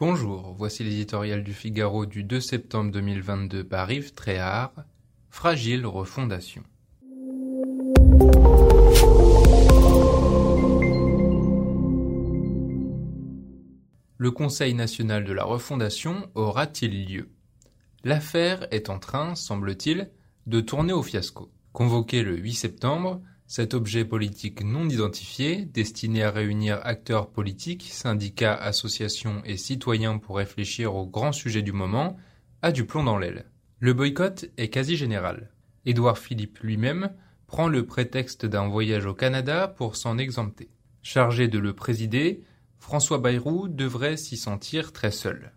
Bonjour, voici l'éditorial du Figaro du 2 septembre 2022 par Yves Tréhard. Fragile refondation. Le Conseil national de la refondation aura-t-il lieu? L'affaire est en train, semble-t-il, de tourner au fiasco. Convoqué le 8 septembre, cet objet politique non identifié, destiné à réunir acteurs politiques, syndicats, associations et citoyens pour réfléchir aux grands sujets du moment, a du plomb dans l'aile. Le boycott est quasi général. Édouard Philippe lui-même prend le prétexte d'un voyage au Canada pour s'en exempter. Chargé de le présider, François Bayrou devrait s'y sentir très seul.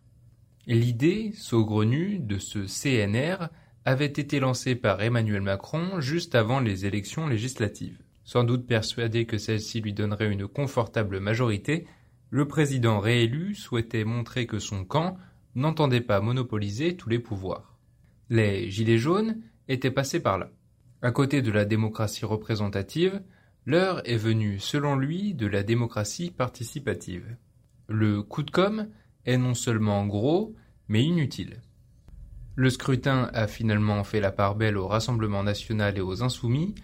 L'idée, saugrenue, de ce CNR avait été lancé par Emmanuel Macron juste avant les élections législatives. Sans doute persuadé que celle-ci lui donnerait une confortable majorité, le président réélu souhaitait montrer que son camp n'entendait pas monopoliser tous les pouvoirs. Les Gilets jaunes étaient passés par là. À côté de la démocratie représentative, l'heure est venue, selon lui, de la démocratie participative. Le coup de com' est non seulement gros, mais inutile. Le scrutin a finalement fait la part belle au Rassemblement national et aux Insoumis,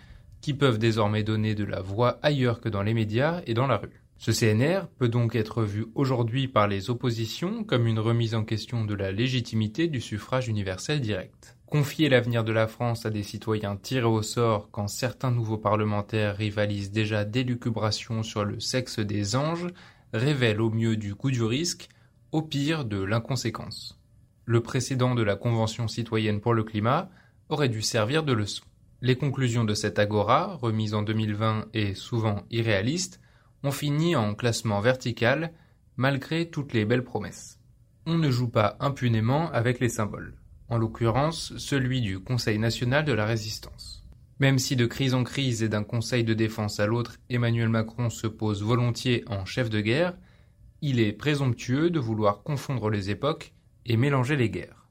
qui peuvent désormais donner de la voix ailleurs que dans les médias et dans la rue. Ce CNR peut donc être vu aujourd'hui par les oppositions comme une remise en question de la légitimité du suffrage universel direct. Confier l'avenir de la France à des citoyens tirés au sort quand certains nouveaux parlementaires rivalisent déjà d'élucubration sur le sexe des anges révèle au mieux du goût du risque, au pire de l'inconséquence le précédent de la Convention citoyenne pour le climat, aurait dû servir de leçon. Les conclusions de cette agora, remise en 2020 et souvent irréalistes, ont fini en classement vertical malgré toutes les belles promesses. On ne joue pas impunément avec les symboles, en l'occurrence celui du Conseil national de la résistance. Même si de crise en crise et d'un conseil de défense à l'autre Emmanuel Macron se pose volontiers en chef de guerre, il est présomptueux de vouloir confondre les époques et mélanger les guerres.